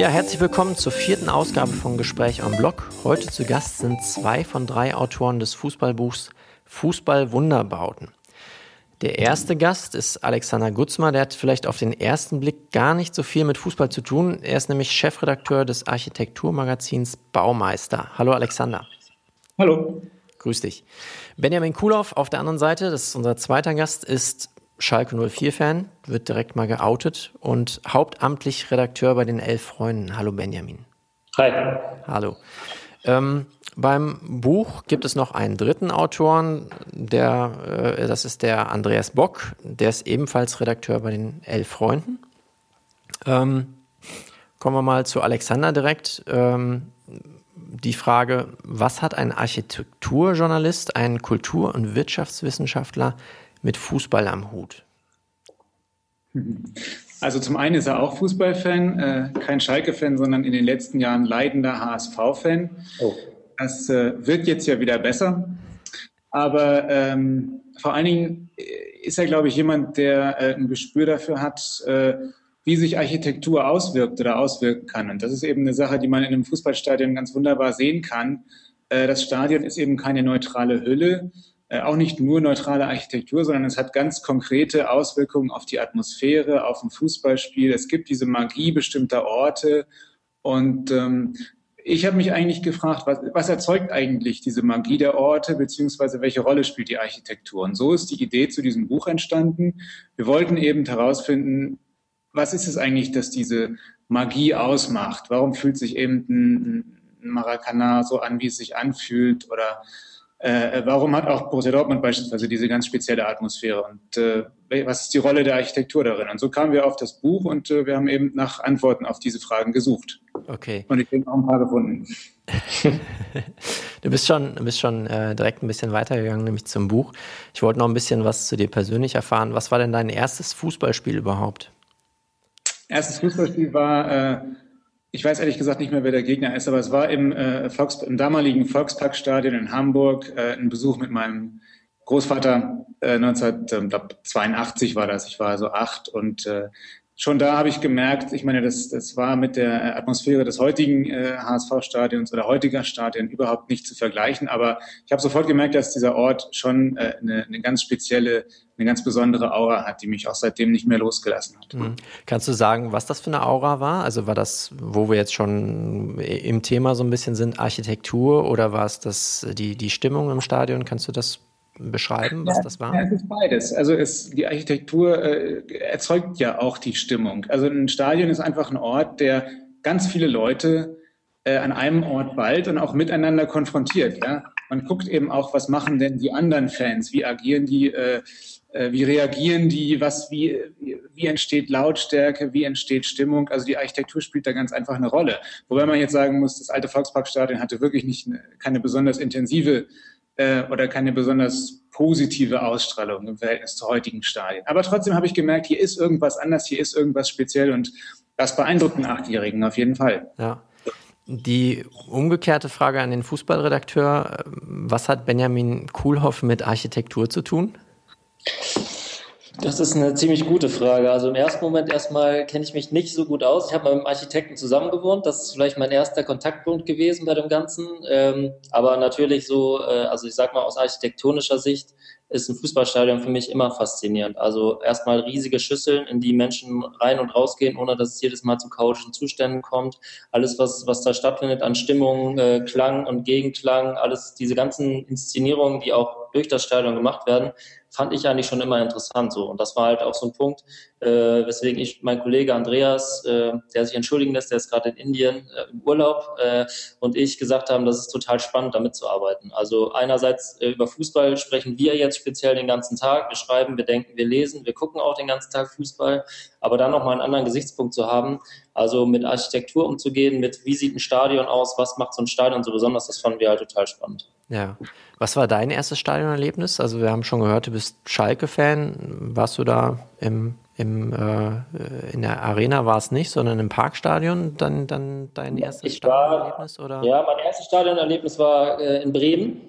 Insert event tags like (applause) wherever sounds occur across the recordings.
Ja, herzlich willkommen zur vierten Ausgabe von Gespräch am Blog. Heute zu Gast sind zwei von drei Autoren des Fußballbuchs Fußball Wunderbauten. Der erste Gast ist Alexander Gutzmer. Der hat vielleicht auf den ersten Blick gar nicht so viel mit Fußball zu tun. Er ist nämlich Chefredakteur des Architekturmagazins Baumeister. Hallo Alexander. Hallo. Grüß dich. Benjamin Kulow auf der anderen Seite, das ist unser zweiter Gast, ist Schalke 04-Fan, wird direkt mal geoutet und hauptamtlich Redakteur bei den Elf Freunden. Hallo Benjamin. Hi. Hallo. Ähm, beim Buch gibt es noch einen dritten Autoren, der, äh, das ist der Andreas Bock, der ist ebenfalls Redakteur bei den Elf Freunden. Ähm, kommen wir mal zu Alexander direkt. Ähm, die Frage, was hat ein Architekturjournalist, ein Kultur- und Wirtschaftswissenschaftler mit Fußball am Hut? Also zum einen ist er auch Fußballfan, äh, kein Schalke-Fan, sondern in den letzten Jahren leidender HSV-Fan. Oh. Das äh, wird jetzt ja wieder besser. Aber ähm, vor allen Dingen ist er, glaube ich, jemand, der äh, ein Gespür dafür hat, äh, wie sich Architektur auswirkt oder auswirken kann. Und das ist eben eine Sache, die man in einem Fußballstadion ganz wunderbar sehen kann. Äh, das Stadion ist eben keine neutrale Hülle, äh, auch nicht nur neutrale Architektur, sondern es hat ganz konkrete Auswirkungen auf die Atmosphäre, auf ein Fußballspiel. Es gibt diese Magie bestimmter Orte. Und ähm, ich habe mich eigentlich gefragt, was, was, erzeugt eigentlich diese Magie der Orte, beziehungsweise welche Rolle spielt die Architektur? Und so ist die Idee zu diesem Buch entstanden. Wir wollten eben herausfinden, was ist es eigentlich, dass diese Magie ausmacht? Warum fühlt sich eben ein, ein Maracanã so an, wie es sich anfühlt? Oder äh, warum hat auch Borussia Dortmund beispielsweise diese ganz spezielle Atmosphäre und äh, was ist die Rolle der Architektur darin? Und so kamen wir auf das Buch und äh, wir haben eben nach Antworten auf diese Fragen gesucht. Okay. Und ich habe auch ein paar gefunden. (laughs) du bist schon, du bist schon äh, direkt ein bisschen weitergegangen, nämlich zum Buch. Ich wollte noch ein bisschen was zu dir persönlich erfahren. Was war denn dein erstes Fußballspiel überhaupt? Erstes Fußballspiel war äh, ich weiß ehrlich gesagt nicht mehr, wer der Gegner ist, aber es war im, äh, Volks, im damaligen Volksparkstadion in Hamburg äh, ein Besuch mit meinem Großvater. Äh, 1982 war das. Ich war so acht und äh, schon da habe ich gemerkt, ich meine, das, das war mit der Atmosphäre des heutigen äh, HSV-Stadions oder heutiger Stadien überhaupt nicht zu vergleichen. Aber ich habe sofort gemerkt, dass dieser Ort schon äh, eine, eine ganz spezielle, eine ganz besondere Aura hat, die mich auch seitdem nicht mehr losgelassen hat. Mhm. Kannst du sagen, was das für eine Aura war? Also war das, wo wir jetzt schon im Thema so ein bisschen sind, Architektur oder war es das, die, die Stimmung im Stadion? Kannst du das beschreiben, was ja, das war? Ja, es ist beides. Also es, die Architektur äh, erzeugt ja auch die Stimmung. Also ein Stadion ist einfach ein Ort, der ganz viele Leute äh, an einem Ort bald und auch miteinander konfrontiert. Ja? Man guckt eben auch, was machen denn die anderen Fans? Wie agieren die? Äh, äh wie reagieren die? Was, wie, wie entsteht Lautstärke? Wie entsteht Stimmung? Also die Architektur spielt da ganz einfach eine Rolle. Wobei man jetzt sagen muss, das alte Volksparkstadion hatte wirklich nicht eine, keine besonders intensive äh, oder keine besonders positive Ausstrahlung im Verhältnis zu heutigen Stadien. Aber trotzdem habe ich gemerkt, hier ist irgendwas anders, hier ist irgendwas speziell und das beeindruckt einen Achtjährigen auf jeden Fall. Ja. Die umgekehrte Frage an den Fußballredakteur: Was hat Benjamin Kuhlhoff mit Architektur zu tun? Das ist eine ziemlich gute Frage. Also im ersten Moment erstmal kenne ich mich nicht so gut aus. Ich habe mal mit einem Architekten zusammengewohnt. Das ist vielleicht mein erster Kontaktpunkt gewesen bei dem Ganzen. Ähm, aber natürlich so, äh, also ich sag mal aus architektonischer Sicht ist ein Fußballstadion für mich immer faszinierend. Also erstmal riesige Schüsseln, in die Menschen rein und rausgehen, ohne dass es jedes Mal zu chaotischen Zuständen kommt. Alles, was, was da stattfindet an Stimmung, äh, Klang und Gegenklang, alles, diese ganzen Inszenierungen, die auch durch das Stadion gemacht werden, fand ich eigentlich schon immer interessant so. Und das war halt auch so ein Punkt, äh, weswegen ich, mein Kollege Andreas, äh, der sich entschuldigen lässt, der ist gerade in Indien äh, im Urlaub, äh, und ich gesagt haben, das ist total spannend, damit zu arbeiten. Also einerseits äh, über Fußball sprechen wir jetzt speziell den ganzen Tag. Wir schreiben, wir denken, wir lesen, wir gucken auch den ganzen Tag Fußball, aber dann nochmal einen anderen Gesichtspunkt zu haben, also mit Architektur umzugehen, mit wie sieht ein Stadion aus, was macht so ein Stadion so besonders, das fanden wir halt total spannend. Ja. Was war dein erstes Stadionerlebnis? Also wir haben schon gehört, du bist Schalke-Fan. Warst du da im, im, äh, in der Arena war es nicht, sondern im Parkstadion dann, dann dein erstes ich Stadionerlebnis? War, oder? Ja, mein erstes Stadionerlebnis war äh, in Bremen.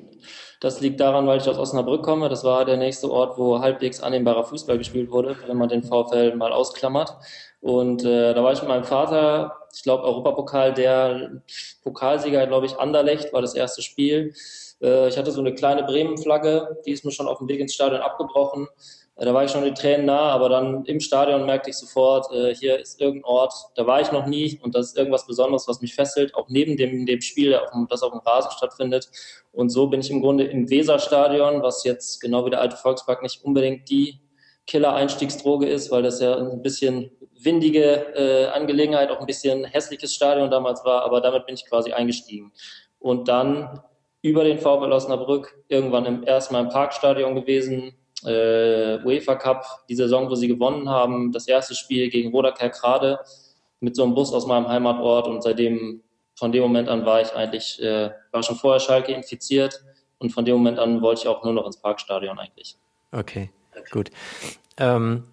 Das liegt daran, weil ich aus Osnabrück komme. Das war der nächste Ort, wo halbwegs annehmbarer Fußball gespielt wurde, wenn man den VfL mal ausklammert. Und äh, da war ich mit meinem Vater, ich glaube, Europapokal, der Pokalsieger, glaube ich, Anderlecht war das erste Spiel. Äh, ich hatte so eine kleine Bremen-Flagge, die ist mir schon auf dem Weg ins Stadion abgebrochen. Äh, da war ich schon die Tränen nah, aber dann im Stadion merkte ich sofort, äh, hier ist irgendein Ort, da war ich noch nie und das ist irgendwas Besonderes, was mich fesselt, auch neben dem, dem Spiel, das auf dem Rasen stattfindet. Und so bin ich im Grunde im Weserstadion, was jetzt genau wie der alte Volkspark nicht unbedingt die Killer-Einstiegsdroge ist, weil das ja ein bisschen windige äh, Angelegenheit, auch ein bisschen hässliches Stadion damals war, aber damit bin ich quasi eingestiegen. Und dann über den VfL Osnabrück irgendwann im, erstmal im Parkstadion gewesen, äh, UEFA Cup, die Saison, wo sie gewonnen haben, das erste Spiel gegen Roda Kerkrade mit so einem Bus aus meinem Heimatort und seitdem, von dem Moment an war ich eigentlich, äh, war schon vorher Schalke infiziert und von dem Moment an wollte ich auch nur noch ins Parkstadion eigentlich. Okay, gut. Ähm,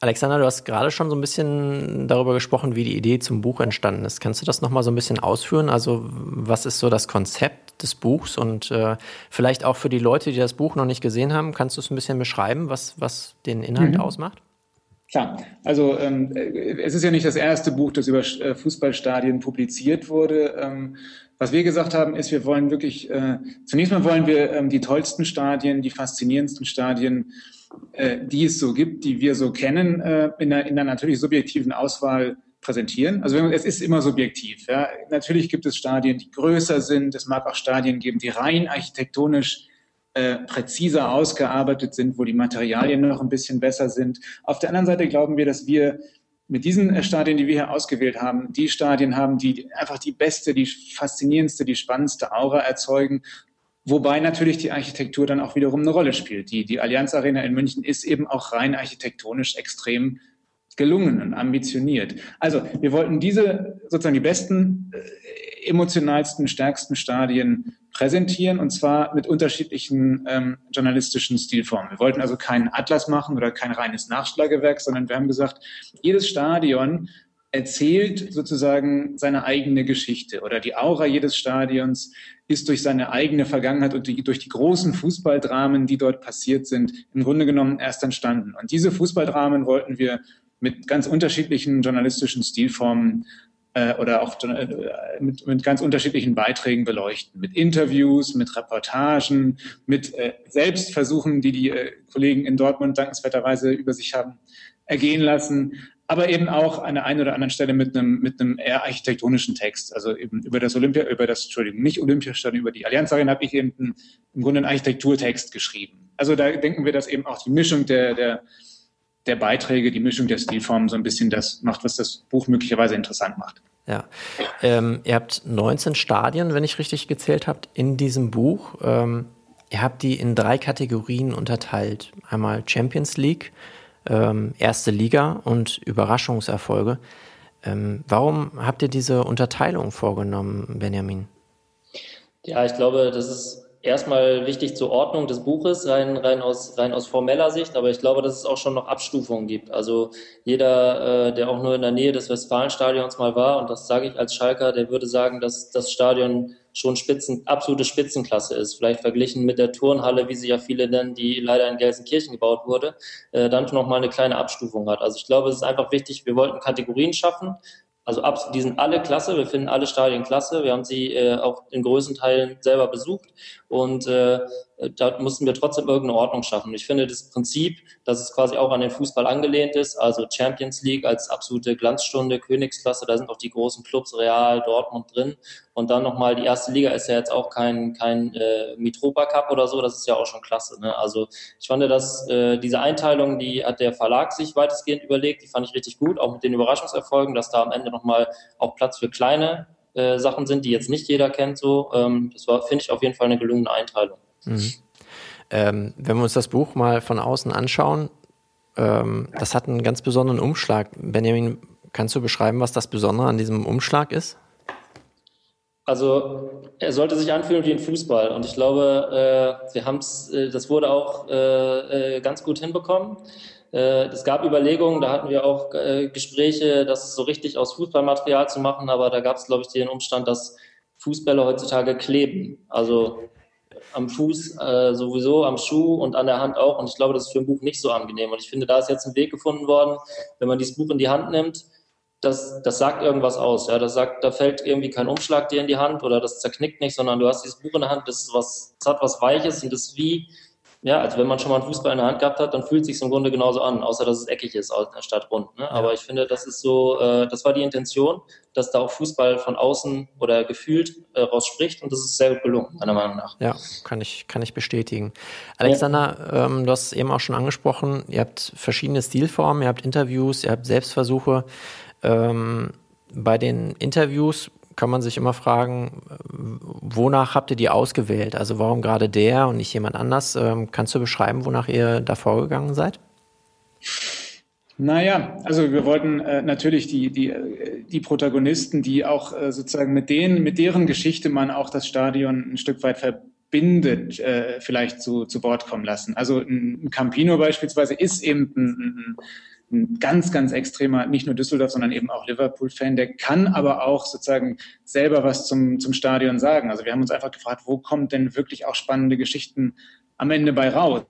Alexander, du hast gerade schon so ein bisschen darüber gesprochen, wie die Idee zum Buch entstanden ist. Kannst du das nochmal so ein bisschen ausführen? Also, was ist so das Konzept des Buchs und äh, vielleicht auch für die Leute, die das Buch noch nicht gesehen haben, kannst du es ein bisschen beschreiben, was, was den Inhalt mhm. ausmacht? Klar, also ähm, es ist ja nicht das erste Buch, das über äh, Fußballstadien publiziert wurde. Ähm, was wir gesagt haben, ist, wir wollen wirklich, äh, zunächst mal wollen wir ähm, die tollsten Stadien, die faszinierendsten Stadien äh, die es so gibt, die wir so kennen, äh, in, einer, in einer natürlich subjektiven Auswahl präsentieren. Also es ist immer subjektiv. Ja. Natürlich gibt es Stadien, die größer sind. Es mag auch Stadien geben, die rein architektonisch äh, präziser ausgearbeitet sind, wo die Materialien noch ein bisschen besser sind. Auf der anderen Seite glauben wir, dass wir mit diesen äh, Stadien, die wir hier ausgewählt haben, die Stadien haben, die einfach die beste, die faszinierendste, die spannendste Aura erzeugen Wobei natürlich die Architektur dann auch wiederum eine Rolle spielt. Die, die Allianz Arena in München ist eben auch rein architektonisch extrem gelungen und ambitioniert. Also wir wollten diese sozusagen die besten, äh, emotionalsten, stärksten Stadien präsentieren und zwar mit unterschiedlichen ähm, journalistischen Stilformen. Wir wollten also keinen Atlas machen oder kein reines Nachschlagewerk, sondern wir haben gesagt, jedes Stadion erzählt sozusagen seine eigene Geschichte oder die Aura jedes Stadions ist durch seine eigene Vergangenheit und die, durch die großen Fußballdramen, die dort passiert sind, im Grunde genommen erst entstanden. Und diese Fußballdramen wollten wir mit ganz unterschiedlichen journalistischen Stilformen äh, oder auch äh, mit, mit ganz unterschiedlichen Beiträgen beleuchten. Mit Interviews, mit Reportagen, mit äh, Selbstversuchen, die die äh, Kollegen in Dortmund dankenswerterweise über sich haben ergehen lassen, aber eben auch an der einen oder anderen Stelle mit einem, mit einem eher architektonischen Text. Also eben über das Olympia, über das, Entschuldigung, nicht Olympiastadion, über die Allianz Arena habe ich eben einen, im Grunde einen Architekturtext geschrieben. Also da denken wir, dass eben auch die Mischung der, der, der Beiträge, die Mischung der Stilformen so ein bisschen das macht, was das Buch möglicherweise interessant macht. Ja, ähm, ihr habt 19 Stadien, wenn ich richtig gezählt habe, in diesem Buch. Ähm, ihr habt die in drei Kategorien unterteilt. Einmal Champions League, ähm, erste Liga und Überraschungserfolge. Ähm, warum habt ihr diese Unterteilung vorgenommen, Benjamin? Ja, ich glaube, das ist erstmal wichtig zur Ordnung des Buches, rein, rein, aus, rein aus formeller Sicht, aber ich glaube, dass es auch schon noch Abstufungen gibt. Also jeder, äh, der auch nur in der Nähe des Westfalenstadions mal war, und das sage ich als Schalker, der würde sagen, dass das Stadion schon Spitzen, absolute Spitzenklasse ist. Vielleicht verglichen mit der Turnhalle, wie sie ja viele nennen, die leider in Gelsenkirchen gebaut wurde, äh, dann noch mal eine kleine Abstufung hat. Also ich glaube, es ist einfach wichtig, wir wollten Kategorien schaffen, also ab, die sind alle klasse, wir finden alle Stadien klasse. Wir haben sie äh, auch in größten Teilen selber besucht und äh, da mussten wir trotzdem irgendeine Ordnung schaffen. Ich finde das Prinzip, dass es quasi auch an den Fußball angelehnt ist, also Champions League als absolute Glanzstunde, Königsklasse, da sind auch die großen Clubs Real, Dortmund drin. Und dann nochmal, die erste Liga ist ja jetzt auch kein, kein äh, Mitropa Cup oder so, das ist ja auch schon klasse. Ne? Also ich fand, dass äh, diese Einteilung, die hat der Verlag sich weitestgehend überlegt, die fand ich richtig gut, auch mit den Überraschungserfolgen, dass da am Ende nochmal auch Platz für kleine äh, Sachen sind, die jetzt nicht jeder kennt. So, ähm, das war, finde ich, auf jeden Fall eine gelungene Einteilung. Mhm. Ähm, wenn wir uns das Buch mal von außen anschauen, ähm, das hat einen ganz besonderen Umschlag. Benjamin, kannst du beschreiben, was das Besondere an diesem Umschlag ist? Also er sollte sich anfühlen wie ein Fußball und ich glaube, äh, wir haben es, äh, das wurde auch äh, äh, ganz gut hinbekommen. Äh, es gab Überlegungen, da hatten wir auch äh, Gespräche, das so richtig aus Fußballmaterial zu machen, aber da gab es, glaube ich, den Umstand, dass Fußbälle heutzutage kleben. Also am Fuß sowieso, am Schuh und an der Hand auch. Und ich glaube, das ist für ein Buch nicht so angenehm. Und ich finde, da ist jetzt ein Weg gefunden worden, wenn man dieses Buch in die Hand nimmt, das, das sagt irgendwas aus. Ja, das sagt, da fällt irgendwie kein Umschlag dir in die Hand oder das zerknickt nicht, sondern du hast dieses Buch in der Hand, das, ist was, das hat was Weiches und das ist wie, ja, also wenn man schon mal einen Fußball in der Hand gehabt hat, dann fühlt es sich im Grunde genauso an, außer dass es eckig ist statt rund. Ne? Aber ich finde, das ist so, äh, das war die Intention, dass da auch Fußball von außen oder gefühlt äh, raus spricht und das ist sehr gut gelungen, meiner Meinung nach. Ja, kann ich, kann ich bestätigen. Alexander, ja. ähm, du hast es eben auch schon angesprochen, ihr habt verschiedene Stilformen, ihr habt Interviews, ihr habt Selbstversuche. Ähm, bei den Interviews kann man sich immer fragen, wonach habt ihr die ausgewählt? Also warum gerade der und nicht jemand anders? Ähm, kannst du beschreiben, wonach ihr da vorgegangen seid? Naja, also wir wollten äh, natürlich die, die, äh, die Protagonisten, die auch äh, sozusagen mit denen, mit deren Geschichte man auch das Stadion ein Stück weit verbindet, äh, vielleicht zu, zu Wort kommen lassen. Also ein, Campino beispielsweise ist eben ein, ein ein ganz, ganz extremer, nicht nur Düsseldorf, sondern eben auch Liverpool-Fan, der kann aber auch sozusagen selber was zum, zum Stadion sagen. Also wir haben uns einfach gefragt, wo kommen denn wirklich auch spannende Geschichten am Ende bei raus?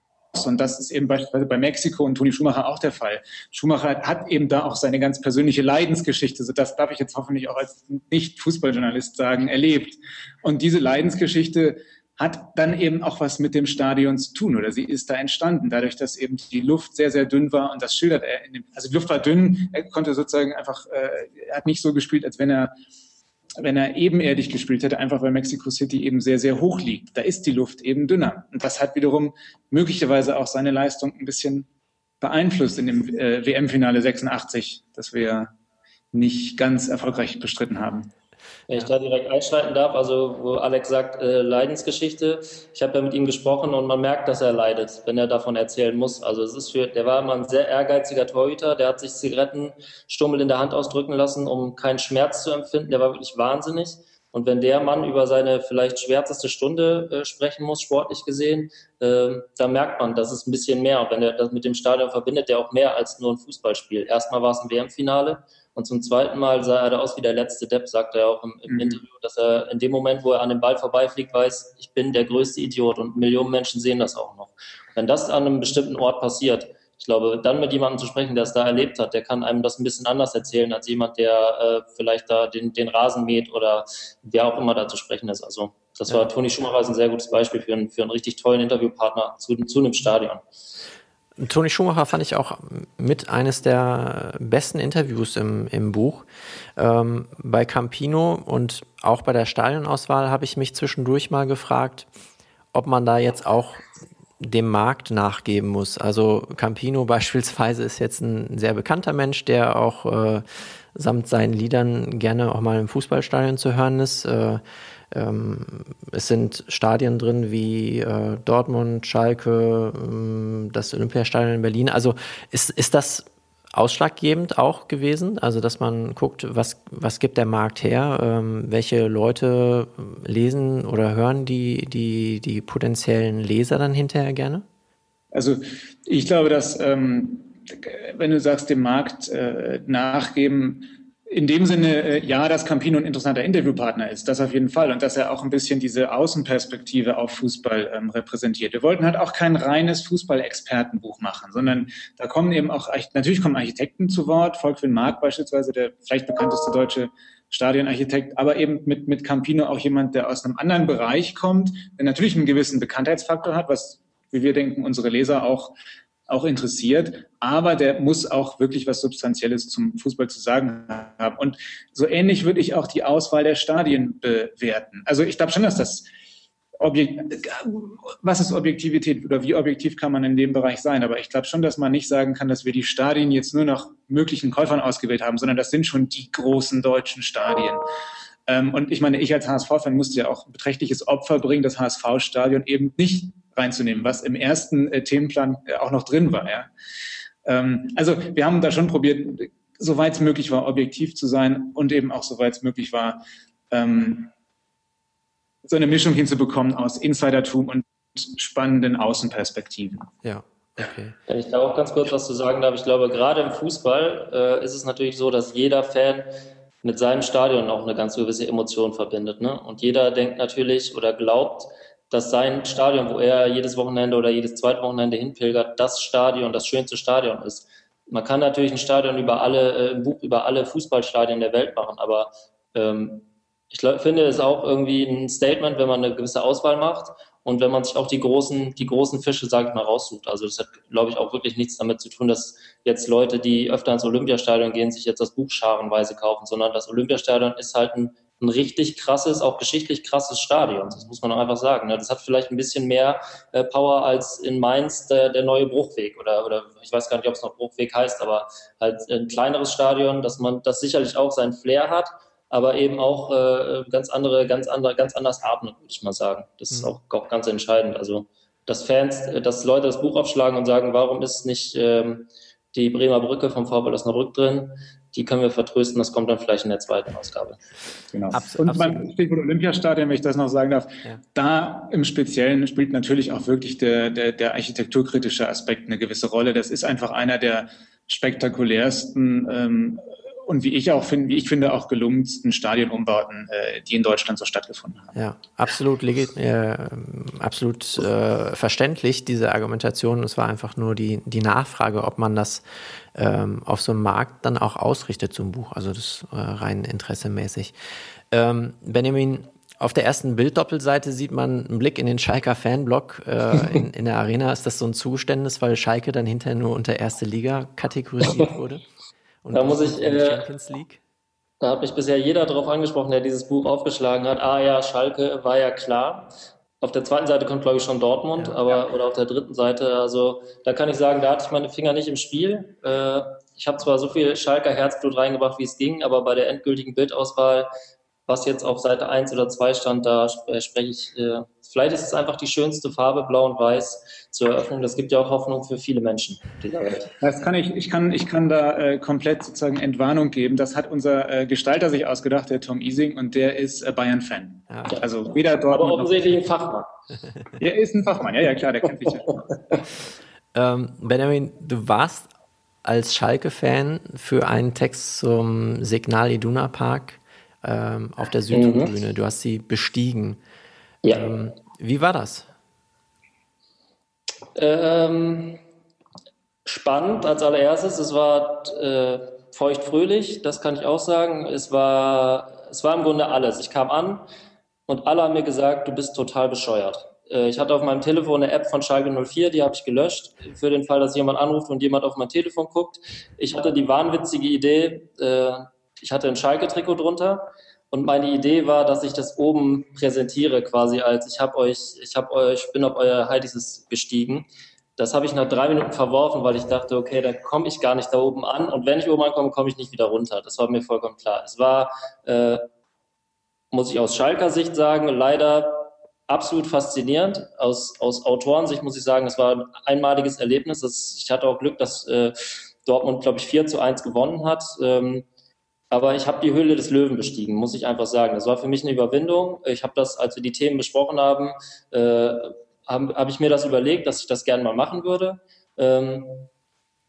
Und das ist eben beispielsweise bei Mexiko und Toni Schumacher auch der Fall. Schumacher hat eben da auch seine ganz persönliche Leidensgeschichte, so das darf ich jetzt hoffentlich auch als Nicht-Fußballjournalist sagen, erlebt. Und diese Leidensgeschichte hat dann eben auch was mit dem Stadion zu tun oder sie ist da entstanden, dadurch, dass eben die Luft sehr, sehr dünn war und das schildert er. Dem, also die Luft war dünn, er konnte sozusagen einfach, äh, er hat nicht so gespielt, als wenn er wenn er ebenerdig gespielt hätte, einfach weil Mexico City eben sehr, sehr hoch liegt. Da ist die Luft eben dünner. Und das hat wiederum möglicherweise auch seine Leistung ein bisschen beeinflusst in dem äh, WM-Finale 86, das wir nicht ganz erfolgreich bestritten haben. Wenn ich da direkt einschreiten darf, also wo Alex sagt, äh, Leidensgeschichte, ich habe ja mit ihm gesprochen und man merkt, dass er leidet, wenn er davon erzählen muss. Also es ist für, der war immer ein sehr ehrgeiziger Torhüter, der hat sich Zigarettenstummel in der Hand ausdrücken lassen, um keinen Schmerz zu empfinden, der war wirklich wahnsinnig. Und wenn der Mann über seine vielleicht schwärzeste Stunde äh, sprechen muss, sportlich gesehen, äh, da merkt man, dass es ein bisschen mehr. Und wenn er das mit dem Stadion verbindet, der auch mehr als nur ein Fußballspiel. Erstmal war es ein WM-Finale und zum zweiten Mal sah er da aus wie der letzte Depp, sagt er auch im, im mhm. Interview, dass er in dem Moment, wo er an dem Ball vorbeifliegt, weiß, ich bin der größte Idiot und Millionen Menschen sehen das auch noch. Wenn das an einem bestimmten Ort passiert, ich glaube, dann mit jemandem zu sprechen, der es da erlebt hat, der kann einem das ein bisschen anders erzählen als jemand, der äh, vielleicht da den, den Rasen mäht oder wer auch immer da zu sprechen ist. Also das war Toni Schumacher ist ein sehr gutes Beispiel für einen, für einen richtig tollen Interviewpartner zu, zu einem Stadion. Toni Schumacher fand ich auch mit eines der besten Interviews im, im Buch. Ähm, bei Campino und auch bei der Stadionauswahl habe ich mich zwischendurch mal gefragt, ob man da jetzt auch dem Markt nachgeben muss. Also Campino (laughs) beispielsweise ist jetzt ein sehr bekannter Mensch, der auch äh, samt seinen Liedern gerne auch mal im Fußballstadion zu hören ist. Äh, ähm, es sind Stadien drin wie äh, Dortmund, Schalke, ähm, das Olympiastadion in Berlin. Also ist, ist das ausschlaggebend auch gewesen? Also, dass man guckt, was, was gibt der Markt her? Ähm, welche Leute lesen oder hören die, die, die potenziellen Leser dann hinterher gerne? Also, ich glaube, dass, ähm, wenn du sagst, dem Markt äh, nachgeben, in dem Sinne, äh, ja, dass Campino ein interessanter Interviewpartner ist, das auf jeden Fall. Und dass er auch ein bisschen diese Außenperspektive auf Fußball ähm, repräsentiert. Wir wollten halt auch kein reines Fußball-Expertenbuch machen, sondern da kommen eben auch, natürlich kommen Architekten zu Wort, Volkwin Mark beispielsweise, der vielleicht bekannteste deutsche Stadionarchitekt, aber eben mit, mit Campino auch jemand, der aus einem anderen Bereich kommt, der natürlich einen gewissen Bekanntheitsfaktor hat, was, wie wir denken, unsere Leser auch auch interessiert, aber der muss auch wirklich was Substanzielles zum Fußball zu sagen haben. Und so ähnlich würde ich auch die Auswahl der Stadien bewerten. Also ich glaube schon, dass das Objekt, was ist Objektivität oder wie objektiv kann man in dem Bereich sein? Aber ich glaube schon, dass man nicht sagen kann, dass wir die Stadien jetzt nur nach möglichen Käufern ausgewählt haben, sondern das sind schon die großen deutschen Stadien. Ähm, und ich meine, ich als HSV-Fan musste ja auch ein beträchtliches Opfer bringen, das HSV-Stadion eben nicht reinzunehmen, was im ersten äh, Themenplan äh, auch noch drin war. Ja. Ähm, also wir haben da schon probiert, soweit es möglich war, objektiv zu sein und eben auch soweit es möglich war, ähm, so eine Mischung hinzubekommen aus Insidertum und spannenden Außenperspektiven. Ja. Okay. Wenn ich da auch ganz kurz was zu sagen darf, ich glaube, gerade im Fußball äh, ist es natürlich so, dass jeder Fan mit seinem Stadion auch eine ganz gewisse Emotion verbindet. Ne? Und jeder denkt natürlich oder glaubt, dass sein Stadion, wo er jedes Wochenende oder jedes zweite Wochenende hinpilgert, das Stadion, das schönste Stadion ist. Man kann natürlich ein Stadion über alle, äh, ein Buch über alle Fußballstadien der Welt machen, aber ähm, ich finde es auch irgendwie ein Statement, wenn man eine gewisse Auswahl macht und wenn man sich auch die großen, die großen Fische, sage ich mal, raussucht. Also das hat, glaube ich, auch wirklich nichts damit zu tun, dass jetzt Leute, die öfter ins Olympiastadion gehen, sich jetzt das Buch scharenweise kaufen, sondern das Olympiastadion ist halt ein ein richtig krasses, auch geschichtlich krasses Stadion. Das muss man auch einfach sagen. Ne? Das hat vielleicht ein bisschen mehr äh, Power als in Mainz der, der neue Bruchweg oder, oder ich weiß gar nicht, ob es noch Bruchweg heißt, aber halt ein kleineres Stadion, dass man das sicherlich auch sein Flair hat, aber eben auch äh, ganz andere, ganz andere, ganz anders atmet, würde ich mal sagen. Das ist mhm. auch, auch ganz entscheidend. Also dass Fans, dass Leute das Buch aufschlagen und sagen, warum ist nicht ähm, die Bremer Brücke vom VfL Osnabrück drin? die können wir vertrösten. Das kommt dann vielleicht in der zweiten Ausgabe. Genau. Abs und beim Stichwort Olympiastadion, wenn ich das noch sagen darf, ja. da im Speziellen spielt natürlich auch wirklich der, der, der architekturkritische Aspekt eine gewisse Rolle. Das ist einfach einer der spektakulärsten ähm, und wie ich auch finde, wie ich finde, auch gelungensten Stadionumbauten, äh, die in Deutschland so stattgefunden haben. Ja, absolut, äh, absolut äh, verständlich, diese Argumentation. Es war einfach nur die, die Nachfrage, ob man das ähm, auf so einem Markt dann auch ausrichtet zum Buch. Also das äh, rein interessemäßig. Ähm, Benjamin, auf der ersten Bilddoppelseite sieht man einen Blick in den Schalker Fanblock äh, (laughs) in, in der Arena. Ist das so ein Zuständnis, weil Schalke dann hinterher nur unter erste Liga kategorisiert wurde? Und da muss ich, äh, Champions League? Da hat mich bisher jeder darauf angesprochen, der dieses Buch aufgeschlagen hat. Ah ja, Schalke war ja klar. Auf der zweiten Seite kommt, glaube ich, schon Dortmund, ja, aber ja. oder auf der dritten Seite. Also da kann ich sagen, da hatte ich meine Finger nicht im Spiel. Äh, ich habe zwar so viel Schalker Herzblut reingebracht, wie es ging, aber bei der endgültigen Bildauswahl was jetzt auf Seite 1 oder 2 stand, da äh, spreche ich, äh, vielleicht ist es einfach die schönste Farbe, blau und weiß, zur Eröffnung. Das gibt ja auch Hoffnung für viele Menschen dieser Welt. Das kann ich, ich kann, ich kann da äh, komplett sozusagen Entwarnung geben. Das hat unser äh, Gestalter sich ausgedacht, der Tom Ising, und der ist äh, Bayern-Fan. Ja. Also weder dort. Aber offensichtlich ein Fachmann. (laughs) Er ist ein Fachmann, ja, ja, klar, der kennt sich ja. ähm, Benjamin, du warst als Schalke-Fan für einen Text zum Signal Iduna Park ähm, auf der Südtribüne. Mhm. Du hast sie bestiegen. Ja. Ähm, wie war das? Ähm, spannend als allererstes. Es war äh, feucht-fröhlich, das kann ich auch sagen. Es war, es war im Grunde alles. Ich kam an und alle haben mir gesagt, du bist total bescheuert. Äh, ich hatte auf meinem Telefon eine App von Schalke 04, die habe ich gelöscht, für den Fall, dass jemand anruft und jemand auf mein Telefon guckt. Ich hatte die wahnwitzige Idee, äh, ich hatte ein Schalke-Trikot drunter und meine Idee war, dass ich das oben präsentiere, quasi als ich habe euch, ich habe euch, bin auf euer Heiliges gestiegen. Das habe ich nach drei Minuten verworfen, weil ich dachte, okay, da komme ich gar nicht da oben an und wenn ich oben ankomme, komme ich nicht wieder runter. Das war mir vollkommen klar. Es war, äh, muss ich aus Schalker Sicht sagen, leider absolut faszinierend. Aus, aus Autorensicht muss ich sagen, es war ein einmaliges Erlebnis. Das, ich hatte auch Glück, dass äh, Dortmund, glaube ich, 4 zu 1 gewonnen hat. Ähm, aber ich habe die Höhle des Löwen bestiegen, muss ich einfach sagen. Das war für mich eine Überwindung. Ich habe das, als wir die Themen besprochen haben, äh, habe hab ich mir das überlegt, dass ich das gerne mal machen würde. Ähm,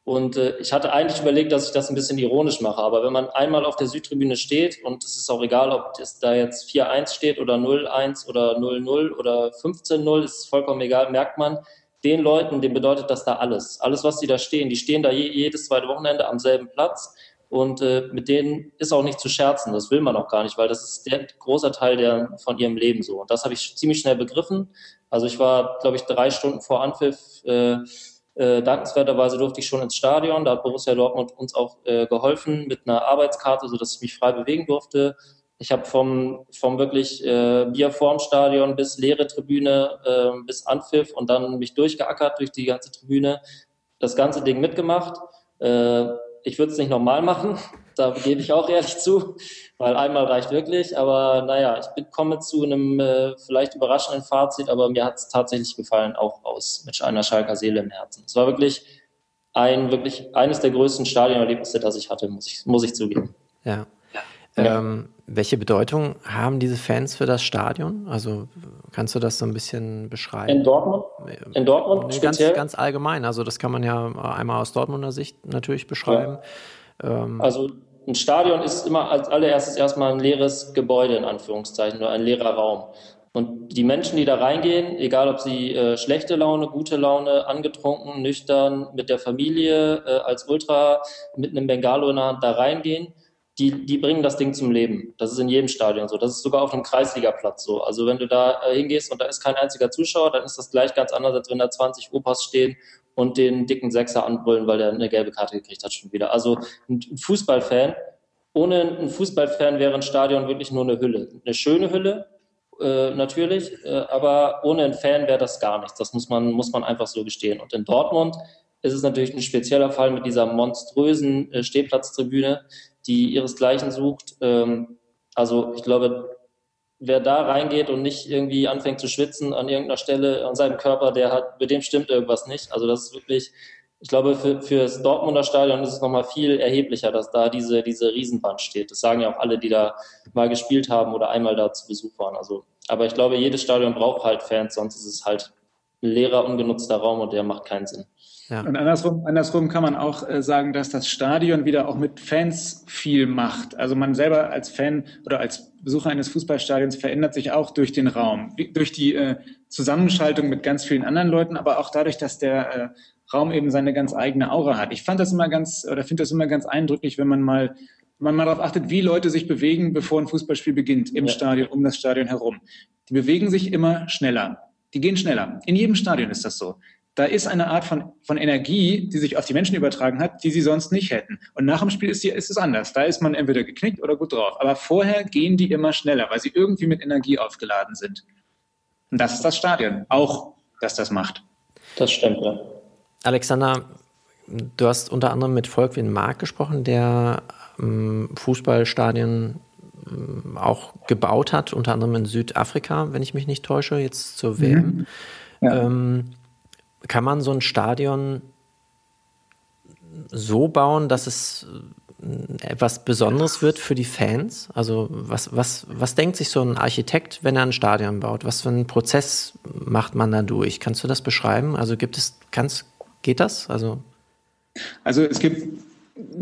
und äh, ich hatte eigentlich überlegt, dass ich das ein bisschen ironisch mache. Aber wenn man einmal auf der Südtribüne steht, und es ist auch egal, ob es da jetzt 4-1 steht oder 0-1 oder 0-0 oder 15-0, ist vollkommen egal, merkt man, den Leuten, dem bedeutet das da alles. Alles, was die da stehen, die stehen da je, jedes zweite Wochenende am selben Platz und äh, mit denen ist auch nicht zu scherzen. Das will man auch gar nicht, weil das ist der großer Teil der, von ihrem Leben so. Und das habe ich ziemlich schnell begriffen. Also ich war, glaube ich, drei Stunden vor Anpfiff. Äh, äh, dankenswerterweise durfte ich schon ins Stadion. Da hat Borussia Dortmund uns auch äh, geholfen mit einer Arbeitskarte, sodass ich mich frei bewegen durfte. Ich habe vom, vom wirklich äh, Bier vorm Stadion bis leere Tribüne äh, bis Anpfiff und dann mich durchgeackert durch die ganze Tribüne, das ganze Ding mitgemacht. Äh, ich würde es nicht nochmal machen, (laughs) da gebe ich auch ehrlich zu, weil einmal reicht wirklich. Aber naja, ich komme zu einem äh, vielleicht überraschenden Fazit, aber mir hat es tatsächlich gefallen, auch aus mit einer Schalker Seele im Herzen. Es war wirklich ein wirklich eines der größten Stadionerlebnisse, das ich hatte, muss ich, muss ich zugeben. Ja. Ja. Ähm, welche Bedeutung haben diese Fans für das Stadion? Also kannst du das so ein bisschen beschreiben? In Dortmund? In Dortmund nee, ganz, ganz allgemein. Also das kann man ja einmal aus Dortmunder Sicht natürlich beschreiben. Ja. Ähm, also ein Stadion ist immer als allererstes erstmal ein leeres Gebäude in Anführungszeichen oder ein leerer Raum. Und die Menschen, die da reingehen, egal ob sie äh, schlechte Laune, gute Laune, angetrunken, nüchtern, mit der Familie, äh, als Ultra, mit einem Bengalo in der Hand da reingehen, die, die bringen das Ding zum Leben. Das ist in jedem Stadion so. Das ist sogar auf einem Kreisligaplatz so. Also wenn du da äh, hingehst und da ist kein einziger Zuschauer, dann ist das gleich ganz anders, als wenn da 20 Opas stehen und den dicken Sechser anbrüllen, weil der eine gelbe Karte gekriegt hat schon wieder. Also ein Fußballfan, ohne einen Fußballfan wäre ein Stadion wirklich nur eine Hülle. Eine schöne Hülle, äh, natürlich, äh, aber ohne einen Fan wäre das gar nichts. Das muss man, muss man einfach so gestehen. Und in Dortmund ist es natürlich ein spezieller Fall mit dieser monströsen äh, Stehplatztribüne, die ihresgleichen sucht. Ähm, also ich glaube, wer da reingeht und nicht irgendwie anfängt zu schwitzen an irgendeiner Stelle an seinem Körper, der hat, mit dem stimmt irgendwas nicht. Also das ist wirklich, ich glaube, für, für das Dortmunder Stadion ist es nochmal viel erheblicher, dass da diese, diese Riesenwand steht. Das sagen ja auch alle, die da mal gespielt haben oder einmal da zu Besuch waren. Also, aber ich glaube, jedes Stadion braucht halt Fans, sonst ist es halt ein leerer, ungenutzter Raum und der macht keinen Sinn. Ja. Und andersrum, andersrum kann man auch äh, sagen, dass das Stadion wieder auch mit Fans viel macht. Also man selber als Fan oder als Besucher eines Fußballstadions verändert sich auch durch den Raum, durch die äh, Zusammenschaltung mit ganz vielen anderen Leuten, aber auch dadurch, dass der äh, Raum eben seine ganz eigene Aura hat. Ich fand das immer ganz oder finde das immer ganz eindrücklich, wenn man mal wenn man mal darauf achtet, wie Leute sich bewegen, bevor ein Fußballspiel beginnt, im ja. Stadion, um das Stadion herum. Die bewegen sich immer schneller. Die gehen schneller. In jedem Stadion ist das so da ist eine Art von, von Energie, die sich auf die Menschen übertragen hat, die sie sonst nicht hätten. Und nach dem Spiel ist, die, ist es anders. Da ist man entweder geknickt oder gut drauf. Aber vorher gehen die immer schneller, weil sie irgendwie mit Energie aufgeladen sind. Und das ist das Stadion. Auch, dass das macht. Das stimmt, ja. Alexander, du hast unter anderem mit Volkwin Mark gesprochen, der ähm, Fußballstadien ähm, auch gebaut hat, unter anderem in Südafrika, wenn ich mich nicht täusche, jetzt zur WM. Mhm. Ja. Ähm, kann man so ein Stadion so bauen, dass es äh, etwas Besonderes wird für die Fans? Also was, was, was denkt sich so ein Architekt, wenn er ein Stadion baut? Was für einen Prozess macht man da durch? Kannst du das beschreiben? Also gibt es, kannst, geht das? Also, also es gibt,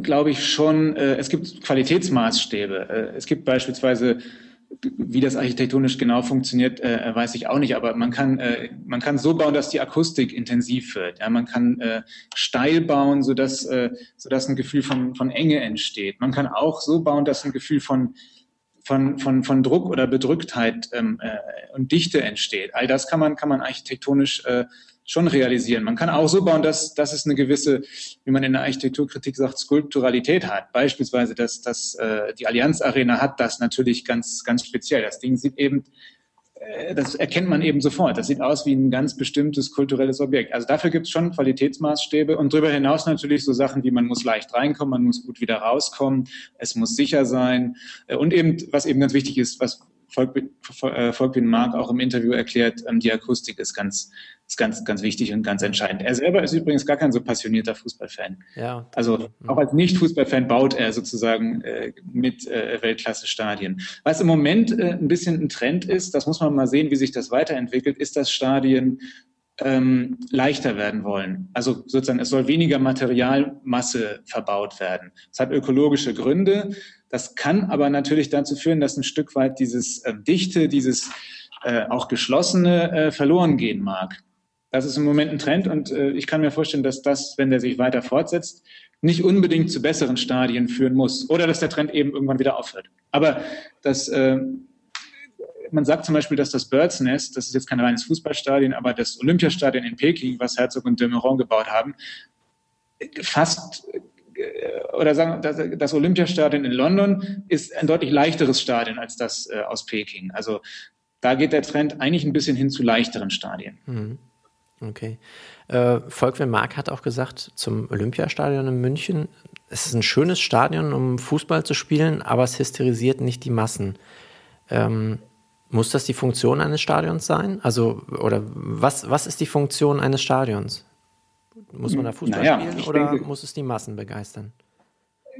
glaube ich, schon, äh, es gibt Qualitätsmaßstäbe. Äh, es gibt beispielsweise wie das architektonisch genau funktioniert, äh, weiß ich auch nicht. Aber man kann, äh, man kann so bauen, dass die Akustik intensiv wird. Ja, man kann äh, steil bauen, sodass, äh, sodass ein Gefühl von, von Enge entsteht. Man kann auch so bauen, dass ein Gefühl von, von, von, von Druck oder Bedrücktheit ähm, äh, und Dichte entsteht. All das kann man, kann man architektonisch äh, schon realisieren. Man kann auch so bauen, dass, dass es eine gewisse, wie man in der Architekturkritik sagt, Skulpturalität hat. Beispielsweise, dass, dass äh, die Allianz Arena hat das natürlich ganz, ganz speziell. Das Ding sieht eben, äh, das erkennt man eben sofort. Das sieht aus wie ein ganz bestimmtes kulturelles Objekt. Also dafür gibt es schon Qualitätsmaßstäbe und darüber hinaus natürlich so Sachen wie man muss leicht reinkommen, man muss gut wieder rauskommen, es muss sicher sein äh, und eben, was eben ganz wichtig ist, was Volkwin äh, Mark auch im Interview erklärt, ähm, die Akustik ist ganz, ist ganz, ganz wichtig und ganz entscheidend. Er selber ist übrigens gar kein so passionierter Fußballfan. Ja. Also auch als Nicht-Fußballfan baut er sozusagen äh, mit äh, Weltklasse-Stadien. Was im Moment äh, ein bisschen ein Trend ist, das muss man mal sehen, wie sich das weiterentwickelt, ist, dass Stadien ähm, leichter werden wollen. Also sozusagen, es soll weniger Materialmasse verbaut werden. Das hat ökologische Gründe. Das kann aber natürlich dazu führen, dass ein Stück weit dieses äh, Dichte, dieses äh, auch Geschlossene äh, verloren gehen mag. Das ist im Moment ein Trend und äh, ich kann mir vorstellen, dass das, wenn der sich weiter fortsetzt, nicht unbedingt zu besseren Stadien führen muss oder dass der Trend eben irgendwann wieder aufhört. Aber das, äh, man sagt zum Beispiel, dass das Birds Nest, das ist jetzt kein reines Fußballstadion, aber das Olympiastadion in Peking, was Herzog und de Meuron gebaut haben, fast oder sagen, das, das Olympiastadion in London ist ein deutlich leichteres Stadion als das äh, aus Peking. Also da geht der Trend eigentlich ein bisschen hin zu leichteren Stadien. Mhm. Okay. Äh, Volkwin Mark hat auch gesagt zum Olympiastadion in München, es ist ein schönes Stadion, um Fußball zu spielen, aber es hysterisiert nicht die Massen. Ähm, muss das die Funktion eines Stadions sein? Also, oder was, was ist die Funktion eines Stadions? Muss man da Fußball naja, spielen oder denke, muss es die Massen begeistern?